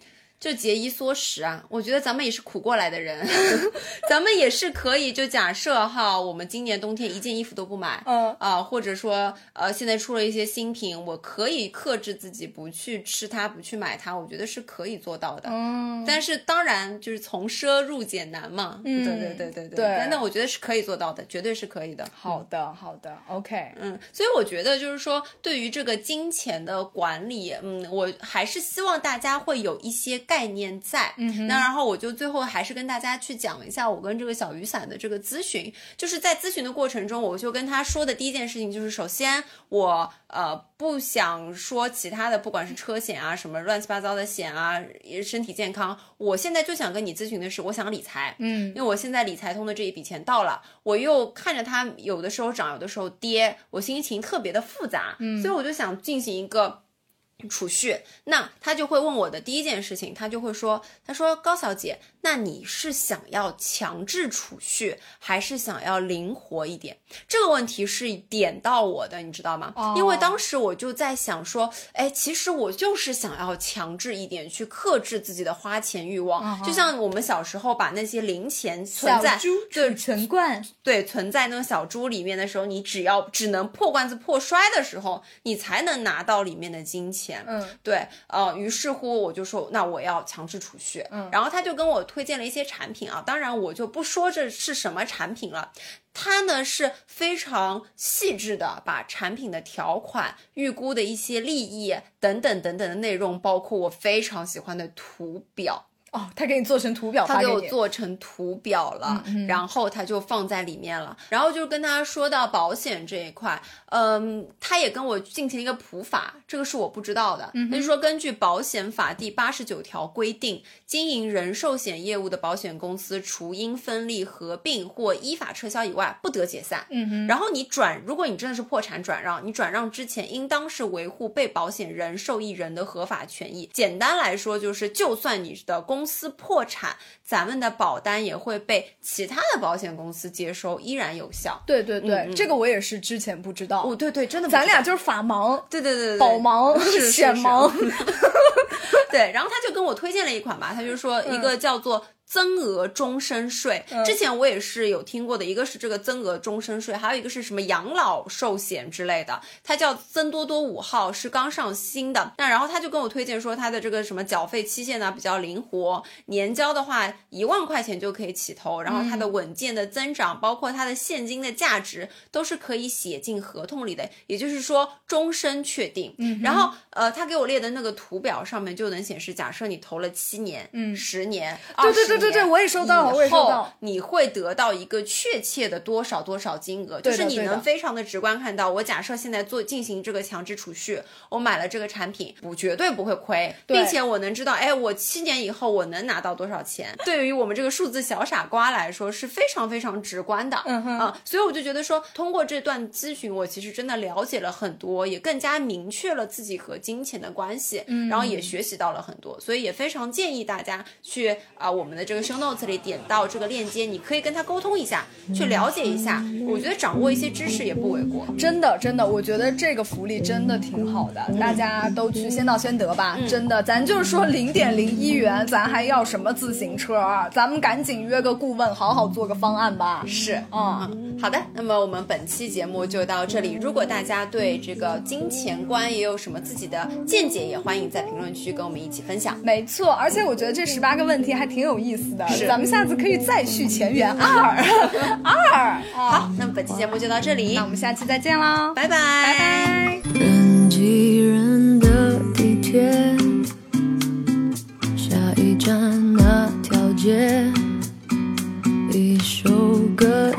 就节衣缩食啊，我觉得咱们也是苦过来的人，[laughs] 咱们也是可以。就假设哈，我们今年冬天一件衣服都不买，嗯啊，或者说呃，现在出了一些新品，我可以克制自己不去吃它，不去买它，我觉得是可以做到的。嗯，但是当然就是从奢入俭难嘛，嗯对对对对对。对那我觉得是可以做到的，绝对是可以的。好的，好的，OK。嗯，所以我觉得就是说，对于这个金钱的管理，嗯，我还是希望大家会有一些概念在。嗯那然后我就最后还是跟大家去讲一下我跟这个小雨伞的这个咨询，就是在咨询的过程中，我就跟他说的第一件事情就是，首先我呃不想说其他的，不管是车险啊什么乱七八糟的险啊，身体健康，我现在就想跟你咨询的是，我想理财。嗯因为我现在理财通的这一笔钱到了，我又看着它有的时候涨，有的时候跌，我心情特别的复杂，嗯，所以我就想进行一个。储蓄，那他就会问我的第一件事情，他就会说，他说高小姐，那你是想要强制储蓄，还是想要灵活一点？这个问题是点到我的，你知道吗？哦因为当时我就在想说，哎，其实我就是想要强制一点，去克制自己的花钱欲望，就像我们小时候把那些零钱存在小猪对储存罐，对，存在那种小猪里面的时候，你只要只能破罐子破摔的时候，你才能拿到里面的金钱。嗯对，呃，于是乎我就说，那我要强制储蓄。嗯，然后他就跟我推荐了一些产品啊，当然我就不说这是什么产品了。它呢是非常细致的把产品的条款、预估的一些利益等等等等的内容，包括我非常喜欢的图表，哦，他给你做成图表他给我。做成图表了，然后他就放在里面了。然后就是跟他说到保险这一块，嗯，他也跟我进行了一个普法，这个是我不知道的。他就说，根据保险法第八十九条规定，经营人寿险业务的保险公司，除因分立、合并或依法撤销以外，不得解散。嗯哼，然后你转，如果你真的是破产转让，你转让之前应当是维护被保险人、受益人的合法权益。简单来说，就是就算你的公司破产，咱们的保单也会被其他的保险公司接收，依然有效。对对对，这个我也是之前不知道。哦，对对，真的咱俩就是法盲、对对对保盲、是是险盲。对，然后他就跟我推荐了一款吧，他就说一个叫做。增额终身税，之前我也是有听过的，一个是这个增额终身税，还有一个是什么养老寿险之类的，它叫增多多五号，是刚上新的。那然后他就跟我推荐说，它的这个什么缴费期限呢比较灵活，年交的话一万块钱就可以起投，然后它的稳健的增长，包括它的现金的价值都是可以写进合同里的，也就是说终身确定。然后呃，他给我列的那个图表上面就能显示，假设你投了七年、嗯十年、对对对对对，我也收到了，我也收到。你会得到一个确切的多少多少金额，就是你能非常的直观看到。我假设现在做进行这个强制储蓄，我买了这个产品，我绝对不会亏，并且我能知道，哎，我七年以后我能拿到多少钱。[laughs] 对于我们这个数字小傻瓜来说是非常非常直观的，嗯哼啊，所以我就觉得说，通过这段咨询，我其实真的了解了很多，也更加明确了自己和金钱的关系，嗯，然后也学习到了很多，所以也非常建议大家去啊我们的这个 show notes 里点到这个链接，你可以跟他沟通一下，去了解一下，我觉得掌握一些知识也不为过。真的，真的，我觉得这个福利真的挺好的，大家都去先到先得吧。真的，咱就是说零点零一元，咱还要什么自行车啊？咱们赶紧约个顾问，好好做个方案吧。是，嗯，好的。那么我们本期节目就到这里。如果大家对这个金钱观也有什么自己的见解，也欢迎在评论区跟我们一起分享。没错，而且我觉得这十八个问题还挺有意思的，咱们下次可以再续前缘二二。[laughs] 好，那么本期节目就到这里，那我们下期再见喽，拜拜拜拜。的地铁。下一站那条街，一首歌。